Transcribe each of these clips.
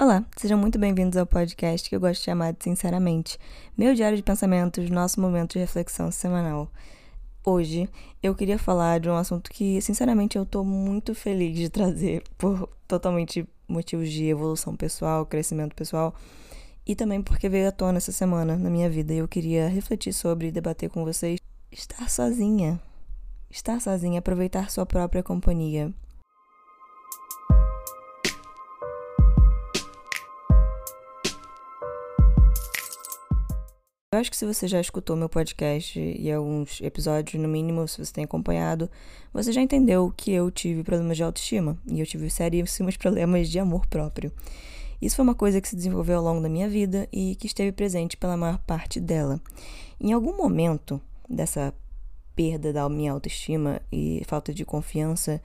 Olá, sejam muito bem-vindos ao podcast que eu gosto de chamar de Sinceramente, meu diário de pensamentos, nosso momento de reflexão semanal. Hoje eu queria falar de um assunto que, sinceramente, eu tô muito feliz de trazer por totalmente motivos de evolução pessoal, crescimento pessoal e também porque veio à tona essa semana na minha vida e eu queria refletir sobre e debater com vocês estar sozinha. Estar sozinha, aproveitar sua própria companhia. Eu acho que se você já escutou meu podcast e alguns episódios, no mínimo, se você tem acompanhado, você já entendeu que eu tive problemas de autoestima e eu tive seríssimos problemas de amor próprio. Isso foi uma coisa que se desenvolveu ao longo da minha vida e que esteve presente pela maior parte dela. Em algum momento dessa perda da minha autoestima e falta de confiança,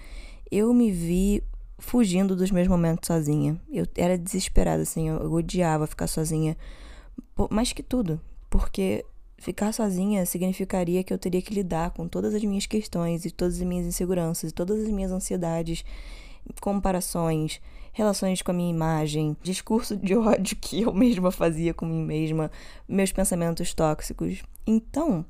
eu me vi fugindo dos meus momentos sozinha. Eu era desesperada, assim, eu, odiava ficar sozinha. Mais que tudo, porque ficar sozinha significaria que eu teria que lidar com todas as minhas questões e todas as minhas inseguranças e todas as minhas ansiedades, comparações, relações com a minha imagem, discurso de ódio que eu mesma fazia com mim mesma, meus pensamentos tóxicos. Então,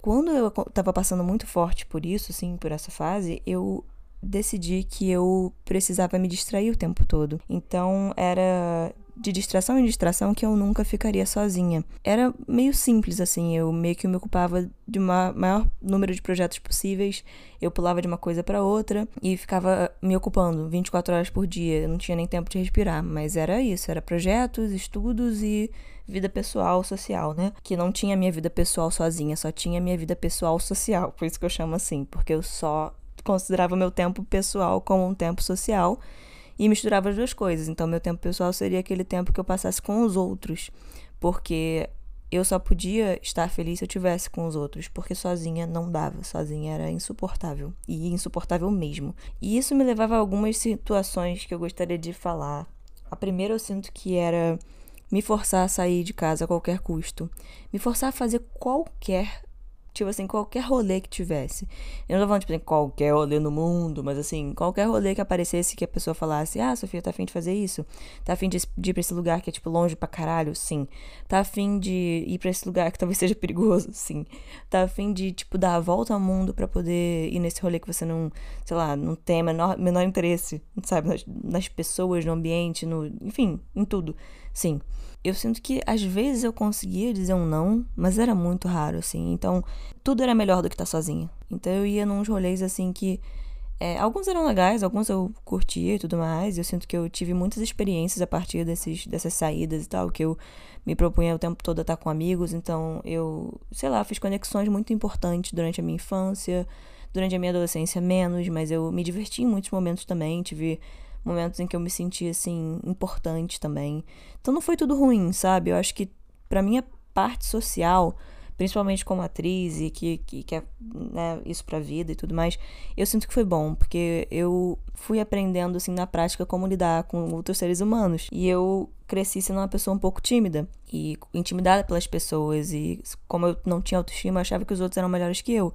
quando eu estava passando muito forte por isso, assim, por essa fase, eu decidi que eu precisava me distrair o tempo todo. Então, era de distração em distração que eu nunca ficaria sozinha. Era meio simples assim, eu meio que me ocupava de um maior número de projetos possíveis, eu pulava de uma coisa para outra e ficava me ocupando 24 horas por dia, eu não tinha nem tempo de respirar, mas era isso, era projetos, estudos e vida pessoal, social, né? Que não tinha minha vida pessoal sozinha, só tinha minha vida pessoal social, por isso que eu chamo assim, porque eu só considerava meu tempo pessoal como um tempo social e misturava as duas coisas. Então, meu tempo pessoal seria aquele tempo que eu passasse com os outros, porque eu só podia estar feliz se eu tivesse com os outros, porque sozinha não dava, sozinha era insuportável e insuportável mesmo. E isso me levava a algumas situações que eu gostaria de falar. A primeira eu sinto que era me forçar a sair de casa a qualquer custo, me forçar a fazer qualquer tipo assim, qualquer rolê que tivesse. Eu não tô falando, tipo assim, qualquer rolê no mundo, mas assim, qualquer rolê que aparecesse que a pessoa falasse, ah, Sofia, tá afim de fazer isso? Tá afim de, ir pra esse lugar que é, tipo, longe pra caralho? Sim. Tá afim de ir pra esse lugar que talvez seja perigoso? Sim. Tá afim de, tipo, dar a volta ao mundo para poder ir nesse rolê que você não, sei lá, não tem menor, menor interesse, sabe? Nas, nas pessoas, no ambiente, no, enfim, em tudo. Sim eu sinto que às vezes eu conseguia dizer um não, mas era muito raro, assim. Então, tudo era melhor do que estar sozinha. Então, eu ia nos rolês, assim, que. É, alguns eram legais, alguns eu curtia e tudo mais. Eu sinto que eu tive muitas experiências a partir desses, dessas saídas e tal, que eu me propunha o tempo todo a estar com amigos. Então, eu, sei lá, fiz conexões muito importantes durante a minha infância, durante a minha adolescência menos, mas eu me diverti em muitos momentos também. Tive momentos em que eu me senti assim importante também. Então não foi tudo ruim, sabe? Eu acho que para minha parte social, principalmente como atriz e que, que quer né, isso pra vida e tudo mais, eu sinto que foi bom, porque eu fui aprendendo assim na prática como lidar com outros seres humanos. E eu cresci sendo uma pessoa um pouco tímida e intimidada pelas pessoas e como eu não tinha autoestima, eu achava que os outros eram melhores que eu.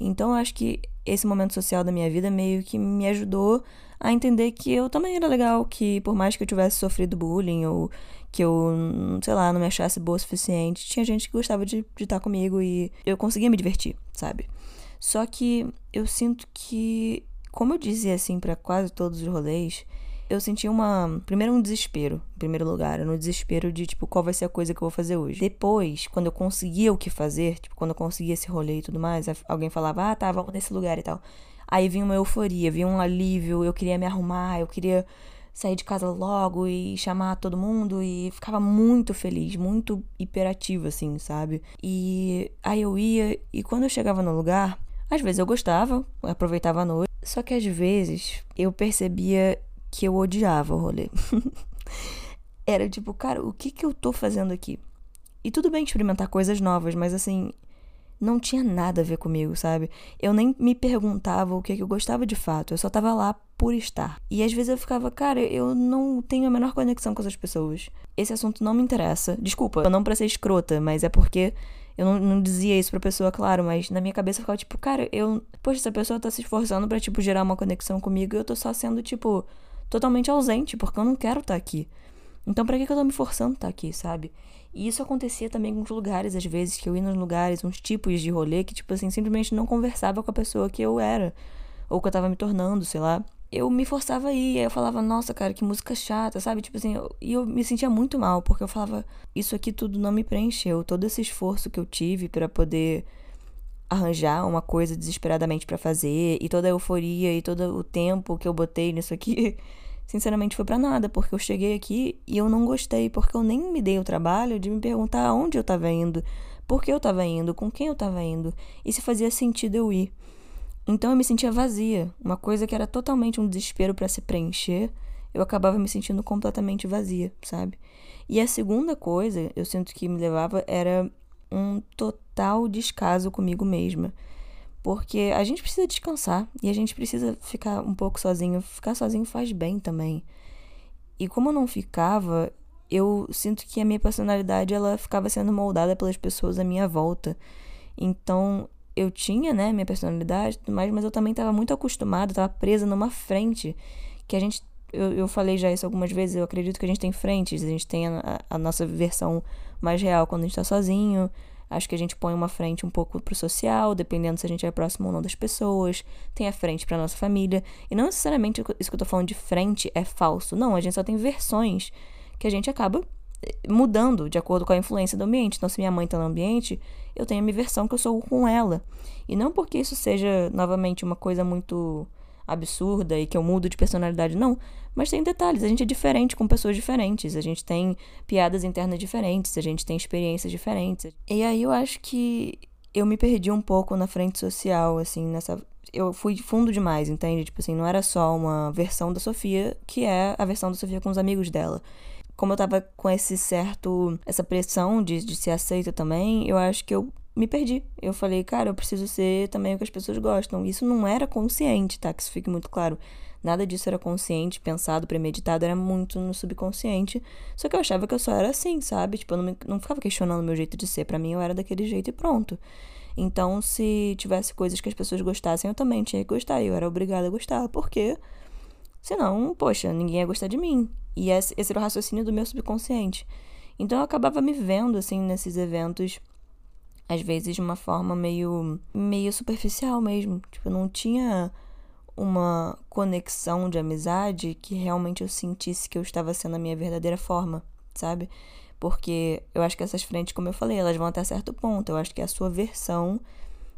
Então eu acho que esse momento social da minha vida meio que me ajudou a entender que eu também era legal, que por mais que eu tivesse sofrido bullying ou que eu, sei lá, não me achasse boa o suficiente, tinha gente que gostava de, de estar comigo e eu conseguia me divertir, sabe? Só que eu sinto que, como eu dizia assim para quase todos os rolês, eu senti uma. Primeiro, um desespero, em primeiro lugar. No desespero de, tipo, qual vai ser a coisa que eu vou fazer hoje. Depois, quando eu conseguia o que fazer, tipo, quando eu conseguia esse rolê e tudo mais, alguém falava, ah, tá, vamos nesse lugar e tal. Aí vinha uma euforia, vinha um alívio, eu queria me arrumar, eu queria sair de casa logo e chamar todo mundo e ficava muito feliz, muito hiperativa, assim, sabe? E aí eu ia e quando eu chegava no lugar, às vezes eu gostava, aproveitava a noite, só que às vezes eu percebia que eu odiava o rolê. Era tipo, cara, o que que eu tô fazendo aqui? E tudo bem experimentar coisas novas, mas assim, não tinha nada a ver comigo, sabe? Eu nem me perguntava o que, que eu gostava de fato, eu só tava lá por estar. E às vezes eu ficava, cara, eu não tenho a menor conexão com essas pessoas. Esse assunto não me interessa. Desculpa, não pra ser escrota, mas é porque eu não, não, dizia isso pra pessoa, claro, mas na minha cabeça eu ficava tipo, cara, eu. Poxa, essa pessoa tá se esforçando pra, tipo, gerar uma conexão comigo e eu tô só sendo, tipo, totalmente ausente, porque eu não quero estar tá aqui. Então, pra que, que eu tô me forçando a estar tá aqui, sabe? E isso acontecia também com os lugares, às vezes, que eu ia nos lugares, uns tipos de rolê que, tipo assim, simplesmente não conversava com a pessoa que eu era, ou que eu tava me tornando, sei lá. Eu me forçava a ir, aí eu falava, nossa, cara, que música chata, sabe? Tipo assim, eu, e eu me sentia muito mal, porque eu falava, isso aqui tudo não me preencheu. Todo esse esforço que eu tive para poder arranjar uma coisa desesperadamente para fazer, e toda a euforia e todo o tempo que eu botei nisso aqui sinceramente foi para nada, porque eu cheguei aqui e eu não gostei, porque eu nem me dei o trabalho de me perguntar aonde eu estava indo, por que eu estava indo, com quem eu estava indo e se fazia sentido eu ir. Então eu me sentia vazia, uma coisa que era totalmente um desespero para se preencher, eu acabava me sentindo completamente vazia, sabe? E a segunda coisa, eu sinto que me levava era um total descaso comigo mesma. Porque a gente precisa descansar e a gente precisa ficar um pouco sozinho. Ficar sozinho faz bem também. E como eu não ficava, eu sinto que a minha personalidade ela ficava sendo moldada pelas pessoas à minha volta. Então, eu tinha, né, minha personalidade e tudo mais, mas eu também estava muito acostumada, estava presa numa frente que a gente eu, eu falei já isso algumas vezes, eu acredito que a gente tem frentes, a gente tem a, a nossa versão mais real quando a gente está sozinho, Acho que a gente põe uma frente um pouco pro social, dependendo se a gente é próximo ou não das pessoas. Tem a frente pra nossa família. E não necessariamente isso que eu tô falando de frente é falso. Não, a gente só tem versões que a gente acaba eh, mudando de acordo com a influência do ambiente. Então, se minha mãe tá no ambiente, eu tenho a minha versão que eu sou com ela. E não porque isso seja, novamente, uma coisa muito absurda e que eu mudo de personalidade, não. Mas tem detalhes, a gente é diferente com pessoas diferentes, a gente tem piadas internas diferentes, a gente tem experiências diferentes. E aí eu acho que eu me perdi um pouco na frente social, assim, nessa. Eu fui fundo demais, entende? Tipo assim, não era só uma versão da Sofia, que é a versão da Sofia com os amigos dela. Como eu tava com esse certo. essa pressão de, de ser aceita também, eu acho que eu me perdi. Eu falei, cara, eu preciso ser também o que as pessoas gostam. Isso não era consciente, tá? Que isso fique muito claro. Nada disso era consciente, pensado, premeditado, era muito no subconsciente. Só que eu achava que eu só era assim, sabe? Tipo, eu não, me, não ficava questionando o meu jeito de ser. para mim, eu era daquele jeito e pronto. Então, se tivesse coisas que as pessoas gostassem, eu também tinha que gostar. Eu era obrigada a gostar, porque senão, poxa, ninguém ia gostar de mim. E esse, esse era o raciocínio do meu subconsciente. Então, eu acabava me vendo, assim, nesses eventos às vezes de uma forma meio meio superficial mesmo. Tipo, não tinha uma conexão de amizade que realmente eu sentisse que eu estava sendo a minha verdadeira forma, sabe? Porque eu acho que essas frentes, como eu falei, elas vão até certo ponto. Eu acho que é a sua versão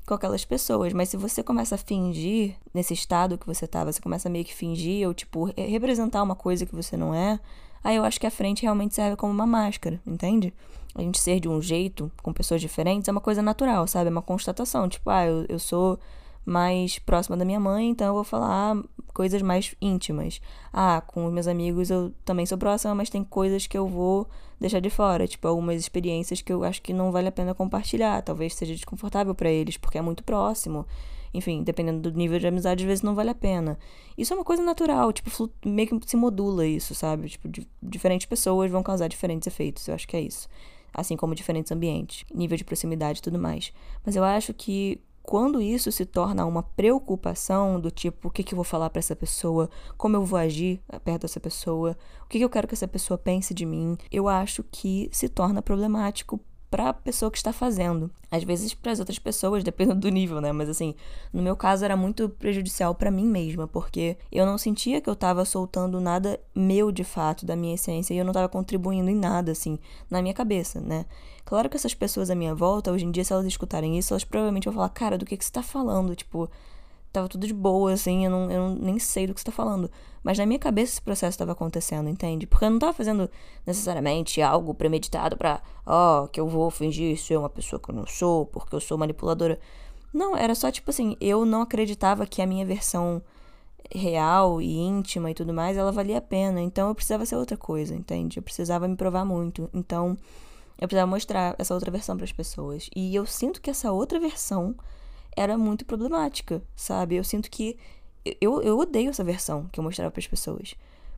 com aquelas pessoas. Mas se você começa a fingir nesse estado que você tá, você começa a meio que fingir ou, tipo, representar uma coisa que você não é, aí eu acho que a frente realmente serve como uma máscara, entende? A gente ser de um jeito, com pessoas diferentes, é uma coisa natural, sabe? É uma constatação. Tipo, ah, eu, eu sou mais próxima da minha mãe, então eu vou falar coisas mais íntimas. Ah, com os meus amigos eu também sou próxima, mas tem coisas que eu vou deixar de fora, tipo algumas experiências que eu acho que não vale a pena compartilhar, talvez seja desconfortável para eles porque é muito próximo. Enfim, dependendo do nível de amizade, às vezes não vale a pena. Isso é uma coisa natural, tipo, meio que se modula isso, sabe? Tipo, diferentes pessoas vão causar diferentes efeitos, eu acho que é isso. Assim como diferentes ambientes, nível de proximidade e tudo mais. Mas eu acho que quando isso se torna uma preocupação do tipo, o que, que eu vou falar para essa pessoa, como eu vou agir perto dessa pessoa, o que, que eu quero que essa pessoa pense de mim, eu acho que se torna problemático para a pessoa que está fazendo. Às vezes para as outras pessoas, dependendo do nível, né? Mas assim, no meu caso era muito prejudicial para mim mesma, porque eu não sentia que eu estava soltando nada meu de fato, da minha essência, e eu não estava contribuindo em nada assim, na minha cabeça, né? Claro que essas pessoas à minha volta, hoje em dia se elas escutarem isso, elas provavelmente vão falar: "Cara, do que que você tá falando?" Tipo, tava tudo de boa, assim, eu, não, eu não, nem sei do que você tá falando. Mas na minha cabeça esse processo estava acontecendo, entende? Porque eu não tava fazendo necessariamente algo premeditado pra, ó, oh, que eu vou fingir ser uma pessoa que eu não sou, porque eu sou manipuladora. Não, era só tipo assim, eu não acreditava que a minha versão real e íntima e tudo mais, ela valia a pena. Então eu precisava ser outra coisa, entende? Eu precisava me provar muito. Então eu precisava mostrar essa outra versão para as pessoas. E eu sinto que essa outra versão era muito problemática, sabe? Eu sinto que. Eu, eu odeio essa versão que eu mostrava para as pessoas.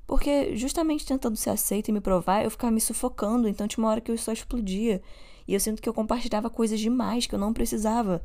Porque justamente tentando ser aceita e me provar, eu ficava me sufocando, então tinha uma hora que eu só explodia. E eu sinto que eu compartilhava coisas demais que eu não precisava.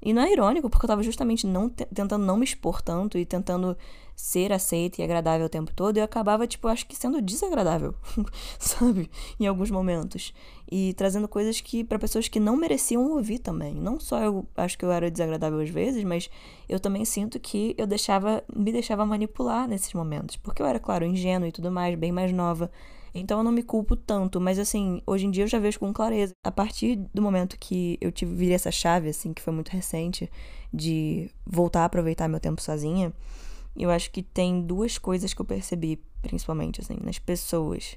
E não é irônico, porque eu tava justamente não tentando não me expor tanto e tentando ser aceita e agradável o tempo todo, eu acabava, tipo, acho que sendo desagradável, sabe? Em alguns momentos. E trazendo coisas que para pessoas que não mereciam ouvir também. Não só eu acho que eu era desagradável às vezes, mas eu também sinto que eu deixava, me deixava manipular nesses momentos. Porque eu era, claro, ingênua e tudo mais, bem mais nova. Então eu não me culpo tanto, mas assim, hoje em dia eu já vejo com clareza. A partir do momento que eu tive virei essa chave assim, que foi muito recente, de voltar a aproveitar meu tempo sozinha, eu acho que tem duas coisas que eu percebi, principalmente, assim, nas pessoas.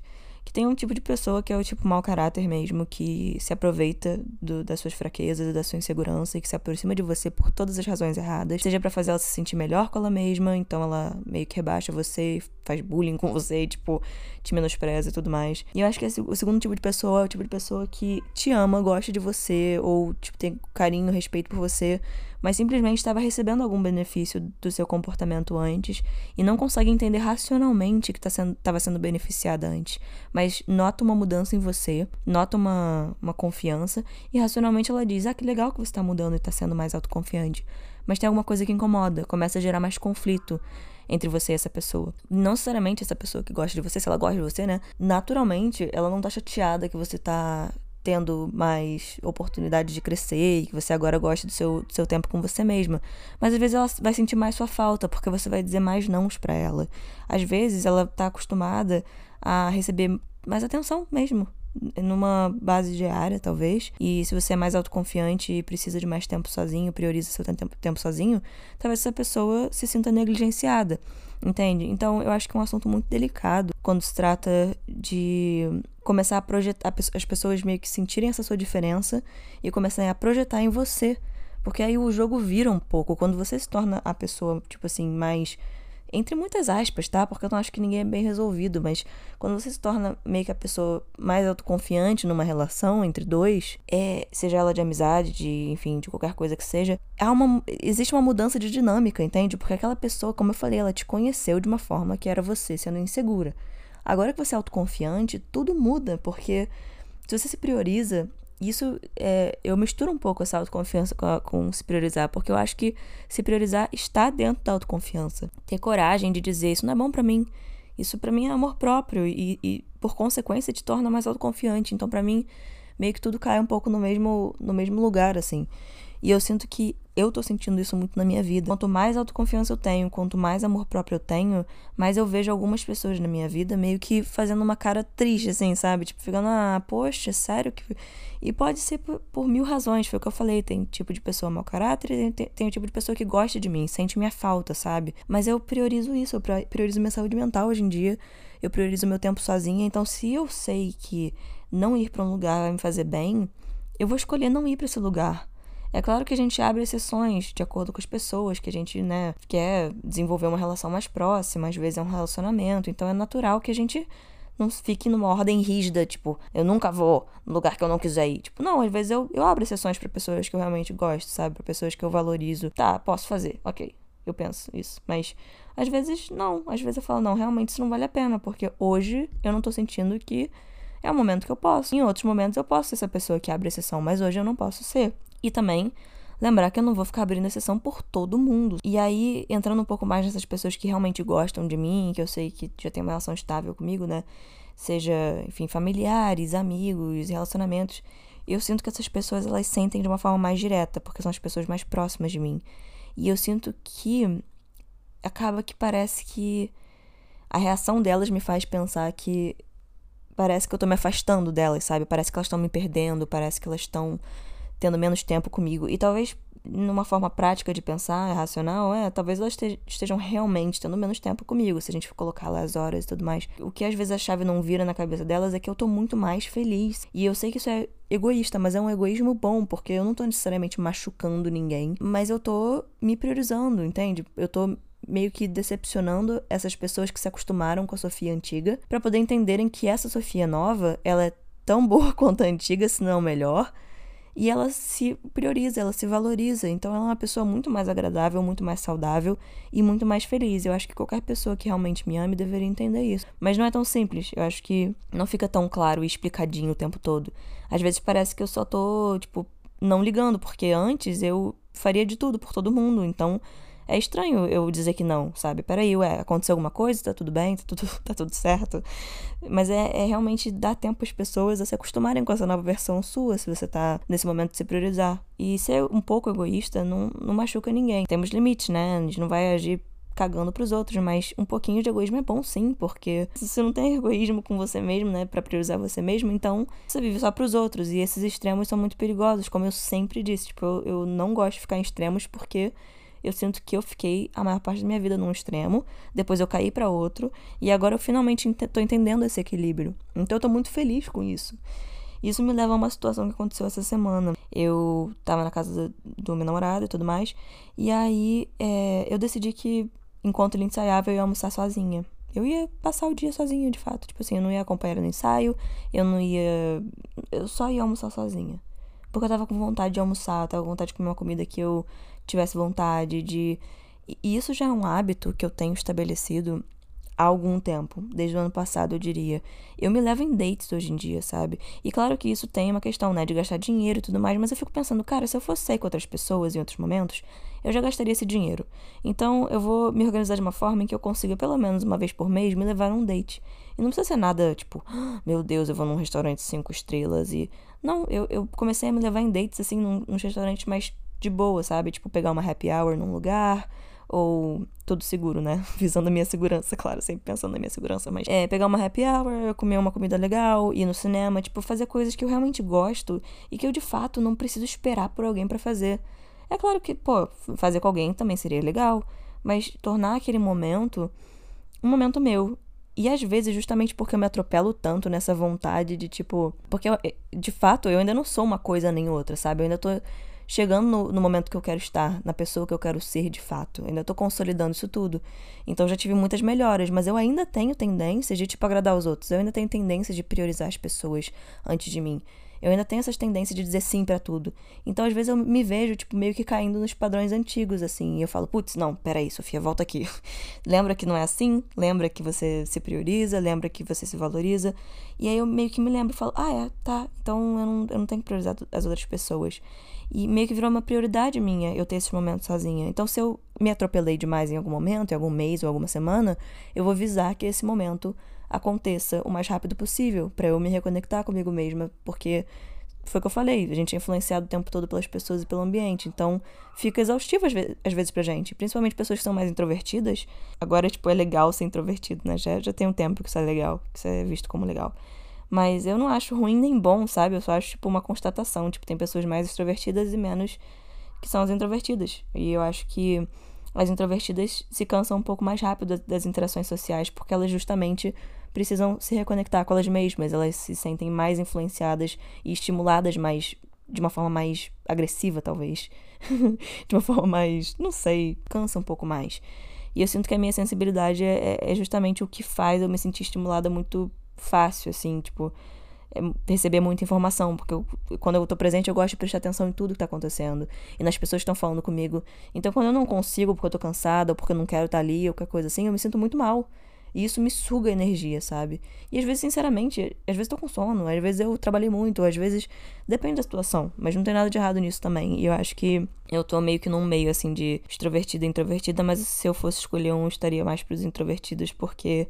Que tem um tipo de pessoa que é o tipo mau caráter mesmo, que se aproveita do, das suas fraquezas, da sua insegurança e que se aproxima de você por todas as razões erradas, seja para fazer ela se sentir melhor com ela mesma, então ela meio que rebaixa você, faz bullying com você, tipo, te menospreza e tudo mais. E eu acho que esse, o segundo tipo de pessoa é o tipo de pessoa que te ama, gosta de você, ou, tipo, tem carinho, respeito por você, mas simplesmente estava recebendo algum benefício do seu comportamento antes e não consegue entender racionalmente que estava tá sendo, sendo beneficiada antes. Mas nota uma mudança em você, nota uma, uma confiança e racionalmente ela diz: Ah, que legal que você está mudando e está sendo mais autoconfiante. Mas tem alguma coisa que incomoda, começa a gerar mais conflito entre você e essa pessoa. Não necessariamente essa pessoa que gosta de você, se ela gosta de você, né? Naturalmente, ela não tá chateada que você tá tendo mais oportunidade de crescer e que você agora gosta do seu, do seu tempo com você mesma. Mas às vezes ela vai sentir mais sua falta, porque você vai dizer mais nãos para ela. Às vezes ela tá acostumada a receber mais atenção mesmo numa base diária, talvez. E se você é mais autoconfiante e precisa de mais tempo sozinho, prioriza seu tempo, tempo sozinho, talvez essa pessoa se sinta negligenciada. Entende? Então, eu acho que é um assunto muito delicado quando se trata de começar a projetar, as pessoas meio que sentirem essa sua diferença e começarem a projetar em você. Porque aí o jogo vira um pouco. Quando você se torna a pessoa, tipo assim, mais entre muitas aspas, tá? Porque eu não acho que ninguém é bem resolvido, mas quando você se torna meio que a pessoa mais autoconfiante numa relação entre dois, é, seja ela de amizade, de, enfim, de qualquer coisa que seja, há uma, existe uma mudança de dinâmica, entende? Porque aquela pessoa, como eu falei, ela te conheceu de uma forma que era você sendo insegura. Agora que você é autoconfiante, tudo muda, porque se você se prioriza isso é, eu misturo um pouco essa autoconfiança com, a, com, se priorizar, porque eu acho que se priorizar está dentro da autoconfiança. Ter coragem de dizer isso não é bom para mim. Isso para mim é amor próprio e, e, por consequência te torna mais autoconfiante. Então para mim meio que tudo cai um pouco no mesmo no mesmo lugar assim. E eu sinto que eu tô sentindo isso muito na minha vida. Quanto mais autoconfiança eu tenho, quanto mais amor próprio eu tenho, mais eu vejo algumas pessoas na minha vida meio que fazendo uma cara triste, assim, sabe? Tipo, ficando, ah, poxa, sério que. E pode ser por, por mil razões, foi o que eu falei. Tem tipo de pessoa mau caráter tem, tem o tipo de pessoa que gosta de mim, sente minha falta, sabe? Mas eu priorizo isso, eu priorizo minha saúde mental hoje em dia. Eu priorizo meu tempo sozinha. Então, se eu sei que não ir para um lugar vai me fazer bem, eu vou escolher não ir para esse lugar. É claro que a gente abre exceções de acordo com as pessoas, que a gente, né, quer desenvolver uma relação mais próxima, às vezes é um relacionamento, então é natural que a gente não fique numa ordem rígida, tipo, eu nunca vou no lugar que eu não quiser ir. Tipo, não, às vezes eu, eu abro exceções para pessoas que eu realmente gosto, sabe? Pra pessoas que eu valorizo. Tá, posso fazer, ok. Eu penso isso. Mas às vezes não. Às vezes eu falo, não, realmente isso não vale a pena, porque hoje eu não tô sentindo que é o momento que eu posso. Em outros momentos eu posso ser essa pessoa que abre exceção, mas hoje eu não posso ser. E também lembrar que eu não vou ficar abrindo exceção por todo mundo. E aí, entrando um pouco mais nessas pessoas que realmente gostam de mim, que eu sei que já tem uma relação estável comigo, né? Seja, enfim, familiares, amigos, relacionamentos. Eu sinto que essas pessoas elas sentem de uma forma mais direta, porque são as pessoas mais próximas de mim. E eu sinto que acaba que parece que a reação delas me faz pensar que parece que eu tô me afastando delas, sabe? Parece que elas estão me perdendo, parece que elas estão tendo menos tempo comigo. E talvez numa forma prática de pensar, racional, é, talvez elas estejam realmente tendo menos tempo comigo, se a gente for colocar lá as horas e tudo mais. O que às vezes a chave não vira na cabeça delas é que eu tô muito mais feliz. E eu sei que isso é egoísta, mas é um egoísmo bom, porque eu não tô necessariamente machucando ninguém, mas eu tô me priorizando, entende? Eu tô meio que decepcionando essas pessoas que se acostumaram com a Sofia antiga, para poder entenderem que essa Sofia nova, ela é tão boa quanto a antiga, se não melhor e ela se prioriza, ela se valoriza. Então ela é uma pessoa muito mais agradável, muito mais saudável e muito mais feliz. Eu acho que qualquer pessoa que realmente me ame deveria entender isso. Mas não é tão simples. Eu acho que não fica tão claro e explicadinho o tempo todo. Às vezes parece que eu só tô, tipo, não ligando, porque antes eu faria de tudo por todo mundo. Então, é estranho eu dizer que não, sabe? Peraí, ué, aconteceu alguma coisa? Tá tudo bem? Tá tudo, tá tudo certo? Mas é, é realmente dar tempo às pessoas a se acostumarem com essa nova versão sua, se você tá nesse momento de se priorizar. E ser um pouco egoísta não, não machuca ninguém. Temos limites, né? A gente não vai agir cagando pros outros, mas um pouquinho de egoísmo é bom sim, porque se você não tem egoísmo com você mesmo, né, para priorizar você mesmo, então você vive só pros outros, e esses extremos são muito perigosos, como eu sempre disse, tipo, eu, eu não gosto de ficar em extremos porque eu sinto que eu fiquei a maior parte da minha vida num extremo, depois eu caí para outro, e agora eu finalmente tô entendendo esse equilíbrio. Então eu tô muito feliz com isso. Isso me leva a uma situação que aconteceu essa semana. Eu tava na casa do meu namorado e tudo mais, e aí é, eu decidi que enquanto ele ensaiava eu ia almoçar sozinha. Eu ia passar o dia sozinha, de fato. Tipo assim, eu não ia acompanhar no ensaio, eu não ia. Eu só ia almoçar sozinha. Porque eu tava com vontade de almoçar, eu tava com vontade de comer uma comida que eu tivesse vontade de. E isso já é um hábito que eu tenho estabelecido há algum tempo, desde o ano passado, eu diria. Eu me levo em dates hoje em dia, sabe? E claro que isso tem uma questão, né, de gastar dinheiro e tudo mais, mas eu fico pensando, cara, se eu fosse sair com outras pessoas em outros momentos, eu já gastaria esse dinheiro. Então eu vou me organizar de uma forma em que eu consiga, pelo menos uma vez por mês, me levar num date. E não precisa ser nada tipo, ah, meu Deus, eu vou num restaurante cinco estrelas e. Não, eu, eu comecei a me levar em dates, assim, num, num restaurante mais de boa, sabe? Tipo, pegar uma happy hour num lugar, ou tudo seguro, né? Visando a minha segurança, claro, sempre pensando na minha segurança, mas é pegar uma happy hour, comer uma comida legal, ir no cinema, tipo, fazer coisas que eu realmente gosto e que eu de fato não preciso esperar por alguém para fazer. É claro que, pô, fazer com alguém também seria legal, mas tornar aquele momento um momento meu. E às vezes, justamente porque eu me atropelo tanto nessa vontade de, tipo. Porque, eu, de fato, eu ainda não sou uma coisa nem outra, sabe? Eu ainda tô chegando no, no, momento que eu quero estar, na pessoa que eu quero ser de fato. Ainda tô consolidando isso tudo. Então já tive muitas melhoras, mas eu ainda tenho tendências de, tipo, agradar os outros. Eu ainda tenho tendências de priorizar as pessoas antes de mim. Eu ainda tenho essas tendências de dizer sim para tudo. Então, às vezes, eu me vejo, tipo, meio que caindo nos padrões antigos, assim. E eu falo, putz, não, peraí, Sofia, volta aqui. lembra que não é assim? Lembra que você se prioriza? Lembra que você se valoriza? E aí eu meio que me lembro e falo, ah, é, tá. Então eu não, eu não tenho que priorizar as outras pessoas. E meio que virou uma prioridade minha eu ter esse momento sozinha. Então, se eu me atropelei demais em algum momento, em algum mês ou alguma semana, eu vou avisar que esse momento aconteça o mais rápido possível, para eu me reconectar comigo mesma, porque foi o que eu falei, a gente é influenciado o tempo todo pelas pessoas e pelo ambiente, então fica exaustivo às, ve às vezes pra gente, principalmente pessoas que são mais introvertidas. Agora, tipo, é legal ser introvertido, né? Já, já tem um tempo que isso é legal, que isso é visto como legal. Mas eu não acho ruim nem bom, sabe? Eu só acho, tipo, uma constatação. Tipo, tem pessoas mais extrovertidas e menos que são as introvertidas. E eu acho que as introvertidas se cansam um pouco mais rápido das interações sociais, porque elas justamente precisam se reconectar com elas mesmas, elas se sentem mais influenciadas e estimuladas mais de uma forma mais agressiva, talvez. de uma forma mais, não sei, cansa um pouco mais. E eu sinto que a minha sensibilidade é, é justamente o que faz eu me sentir estimulada muito fácil, assim, tipo, é receber muita informação, porque eu, quando eu tô presente eu gosto de prestar atenção em tudo que tá acontecendo e nas pessoas que estão falando comigo. Então, quando eu não consigo porque eu tô cansada ou porque eu não quero estar tá ali ou qualquer coisa assim, eu me sinto muito mal. E isso me suga energia, sabe? E às vezes, sinceramente, às vezes tô com sono, às vezes eu trabalhei muito, às vezes depende da situação, mas não tem nada de errado nisso também. E eu acho que eu tô meio que num meio assim de extrovertida e introvertida, mas se eu fosse escolher um, eu estaria mais pros introvertidos, porque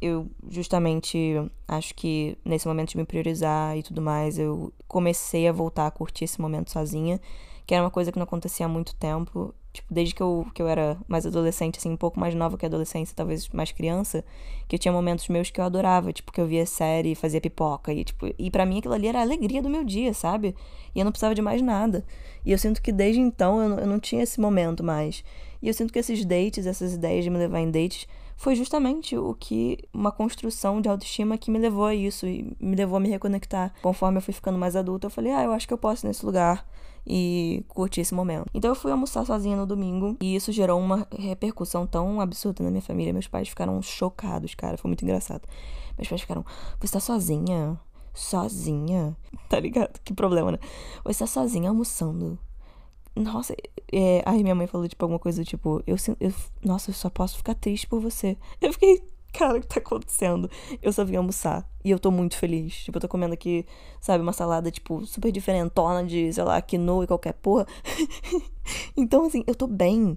eu justamente acho que nesse momento de me priorizar e tudo mais, eu comecei a voltar a curtir esse momento sozinha, que era uma coisa que não acontecia há muito tempo. Tipo, desde que eu, que eu era mais adolescente, assim, um pouco mais nova que adolescência, talvez mais criança, que eu tinha momentos meus que eu adorava, tipo, que eu via série, fazia pipoca, e, tipo, e para mim aquilo ali era a alegria do meu dia, sabe? E eu não precisava de mais nada. E eu sinto que desde então eu não, eu não tinha esse momento mais. E eu sinto que esses dates, essas ideias de me levar em dates, foi justamente o que uma construção de autoestima que me levou a isso e me levou a me reconectar. Conforme eu fui ficando mais adulta, eu falei: "Ah, eu acho que eu posso nesse lugar" e curtir esse momento. Então eu fui almoçar sozinha no domingo e isso gerou uma repercussão tão absurda na minha família. Meus pais ficaram chocados, cara, foi muito engraçado. Meus pais ficaram: "Você tá sozinha?" Sozinha? Tá ligado? Que problema, né? Você tá sozinha almoçando nossa, é, aí minha mãe falou, tipo, alguma coisa do tipo, eu, eu, nossa, eu só posso ficar triste por você. Eu fiquei, cara, o que tá acontecendo? Eu só vim almoçar. E eu tô muito feliz. Tipo, eu tô comendo aqui, sabe, uma salada, tipo, super diferentona de, sei lá, quinoa e qualquer porra. então, assim, eu tô bem.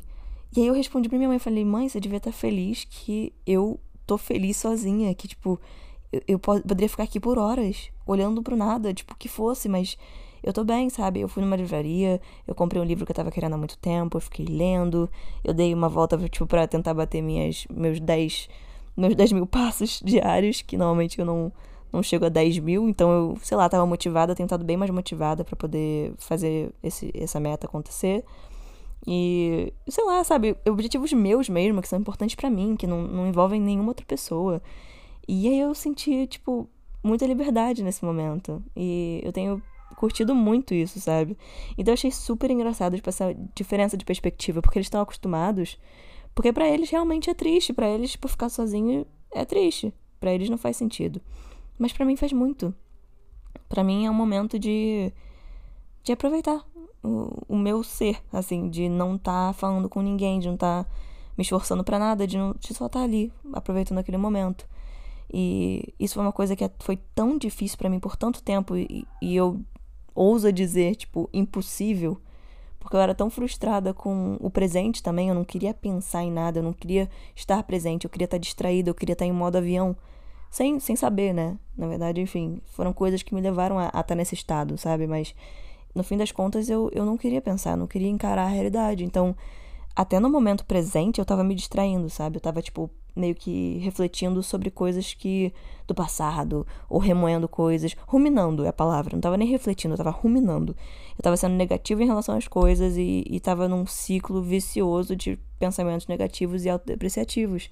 E aí eu respondi pra minha mãe, falei, mãe, você devia estar tá feliz que eu tô feliz sozinha. Que, tipo, eu, eu poderia ficar aqui por horas, olhando pro nada, tipo, que fosse, mas eu tô bem, sabe? Eu fui numa livraria, eu comprei um livro que eu tava querendo há muito tempo, eu fiquei lendo, eu dei uma volta, tipo, pra tentar bater minhas, meus 10, meus 10 mil passos diários, que normalmente eu não, não chego a 10 mil, então eu, sei lá, tava motivada, tenho estado bem mais motivada para poder fazer esse, essa meta acontecer. E, sei lá, sabe, objetivos meus mesmo, que são importantes para mim, que não, não envolvem nenhuma outra pessoa. E aí eu senti, tipo, muita liberdade nesse momento. E eu tenho curtido muito isso, sabe? Então eu achei super engraçado tipo, essa diferença de perspectiva, porque eles estão acostumados. Porque para eles realmente é triste, para eles, tipo, ficar sozinho é triste. para eles não faz sentido. Mas para mim faz muito. para mim é um momento de de aproveitar o, o meu ser, assim, de não estar tá falando com ninguém, de não estar tá me esforçando para nada, de, não, de só estar tá ali, aproveitando aquele momento. E isso foi uma coisa que é, foi tão difícil para mim por tanto tempo e, e eu ousa dizer, tipo, impossível, porque eu era tão frustrada com o presente também, eu não queria pensar em nada, eu não queria estar presente, eu queria estar distraída, eu queria estar em modo avião, sem, sem saber, né? Na verdade, enfim, foram coisas que me levaram a, a estar nesse estado, sabe? Mas no fim das contas eu, eu não queria pensar, não queria encarar a realidade. Então, até no momento presente eu tava me distraindo, sabe? Eu tava, tipo, meio que refletindo sobre coisas que do passado, ou remoendo coisas, ruminando é a palavra, não tava nem refletindo, eu tava ruminando. Eu tava sendo negativo em relação às coisas e, e tava num ciclo vicioso de pensamentos negativos e autodepreciativos.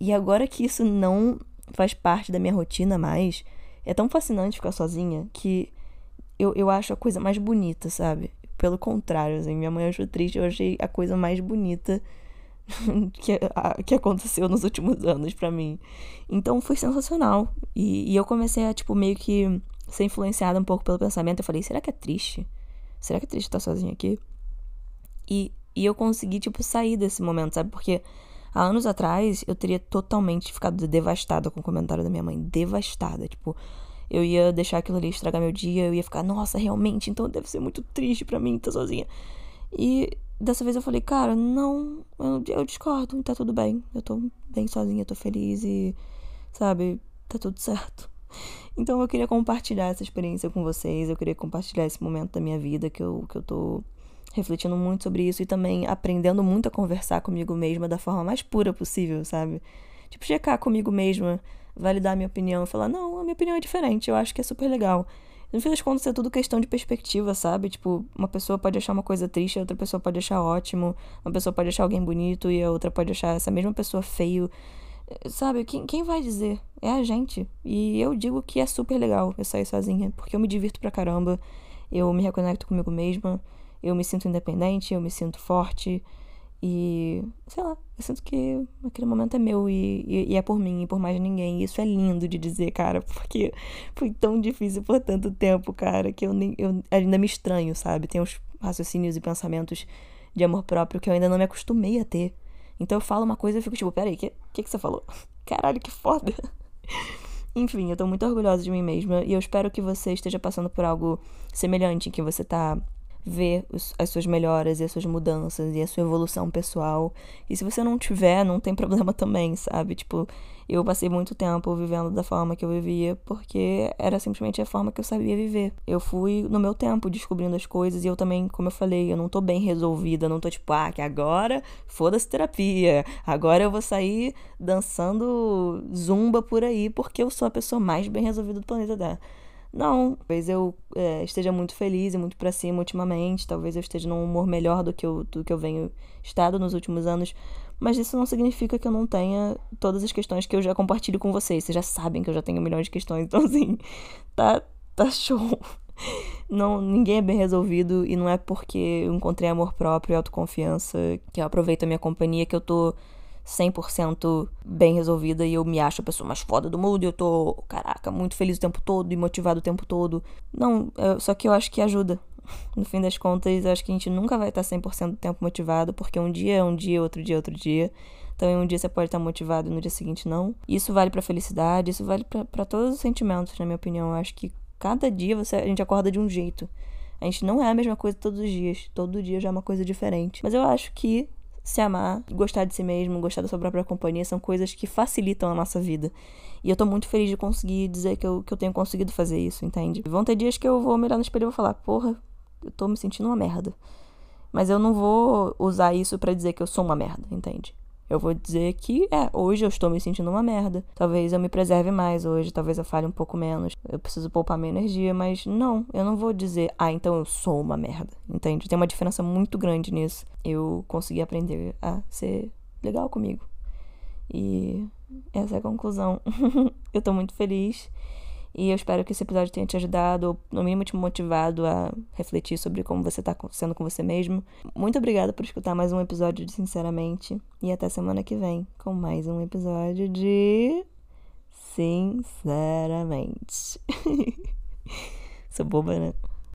E agora que isso não faz parte da minha rotina mais, é tão fascinante ficar sozinha que eu, eu acho a coisa mais bonita, sabe? Pelo contrário, assim, minha mãe achou triste, eu achei a coisa mais bonita que, a, que aconteceu nos últimos anos para mim. Então foi sensacional. E, e, eu comecei a, tipo, meio que ser influenciada um pouco pelo pensamento. Eu falei, será que é triste? Será que é triste estar sozinha aqui? E, e eu consegui, tipo, sair desse momento, sabe? Porque há anos atrás eu teria totalmente ficado devastada com o comentário da minha mãe. Devastada. Tipo, eu ia deixar aquilo ali estragar meu dia. Eu ia ficar, nossa, realmente, então deve ser muito triste para mim estar sozinha. E dessa vez eu falei, cara, não, eu, eu discordo, tá tudo bem. Eu tô bem sozinha, tô feliz e, sabe, tá tudo certo. Então eu queria compartilhar essa experiência com vocês, eu queria compartilhar esse momento da minha vida que eu, que eu tô refletindo muito sobre isso e também aprendendo muito a conversar comigo mesma da forma mais pura possível, sabe? Tipo, checar comigo mesma, validar a minha opinião e falar, não, a minha opinião é diferente, eu acho que é super legal. No fim das contas, é tudo questão de perspectiva, sabe? Tipo, uma pessoa pode achar uma coisa triste, a outra pessoa pode achar ótimo, uma pessoa pode achar alguém bonito e a outra pode achar essa mesma pessoa feio. Sabe, quem, quem vai dizer? É a gente. E eu digo que é super legal eu sair sozinha, porque eu me divirto pra caramba, eu me reconecto comigo mesma, eu me sinto independente, eu me sinto forte. E, sei lá, eu sinto que aquele momento é meu e, e, e, é por mim e por mais ninguém. E isso é lindo de dizer, cara, porque foi tão difícil por tanto tempo, cara, que eu, nem, eu ainda me estranho, sabe? Tem uns raciocínios e pensamentos de amor próprio que eu ainda não me acostumei a ter. Então eu falo uma coisa e fico tipo, peraí, o que, que, que você falou? Caralho, que foda! Enfim, eu tô muito orgulhosa de mim mesma e eu espero que você esteja passando por algo semelhante, que você tá ver os, as suas melhoras e as suas mudanças e a sua evolução pessoal. E se você não tiver, não tem problema também, sabe? Tipo, eu passei muito tempo vivendo da forma que eu vivia porque era simplesmente a forma que eu sabia viver. Eu fui no meu tempo descobrindo as coisas e eu também, como eu falei, eu não tô bem resolvida, não tô tipo, ah, que agora foda-se terapia, agora eu vou sair dançando zumba por aí porque eu sou a pessoa mais bem resolvida do planeta Terra. Não, talvez eu é, esteja muito feliz e muito para cima ultimamente, talvez eu esteja num humor melhor do que eu, do que eu venho estado nos últimos anos, mas isso não significa que eu não tenha todas as questões que eu já compartilho com vocês. Vocês já sabem que eu já tenho milhões de questões, então assim, tá, tá show. Não, ninguém é bem resolvido e não é porque eu encontrei amor próprio e autoconfiança que eu aproveito a minha companhia que eu tô 100% bem resolvida e eu me acho a pessoa mais foda do mundo e eu tô, caraca, muito feliz o tempo todo e motivado o tempo todo. Não, eu, só que eu acho que ajuda. No fim das contas, eu acho que a gente nunca vai estar 100% do tempo motivado, porque um dia é um dia, outro dia é outro dia. Então, um dia você pode estar motivado, no dia seguinte não. Isso vale pra felicidade, isso vale para todos os sentimentos, na minha opinião. Eu acho que cada dia você, a gente acorda de um jeito. A gente não é a mesma coisa todos os dias. Todo dia já é uma coisa diferente. Mas eu acho que se amar, gostar de si mesmo, gostar da sua própria companhia são coisas que facilitam a nossa vida. E eu tô muito feliz de conseguir dizer que eu, que eu tenho conseguido fazer isso, entende? Vão ter dias que eu vou mirar no espelho e vou falar, porra, eu tô me sentindo uma merda. Mas eu não vou usar isso para dizer que eu sou uma merda, entende? Eu vou dizer que, é, hoje eu estou me sentindo uma merda. Talvez eu me preserve mais hoje, talvez eu fale um pouco menos. Eu preciso poupar minha energia, mas não, eu não vou dizer, ah, então eu sou uma merda. Entende? Tem uma diferença muito grande nisso. Eu consegui aprender a ser legal comigo. E essa é a conclusão. eu tô muito feliz. E eu espero que esse episódio tenha te ajudado, ou no mínimo te motivado a refletir sobre como você tá sendo com você mesmo. Muito obrigada por escutar mais um episódio de Sinceramente. E até semana que vem com mais um episódio de. Sinceramente. Sou boba, né?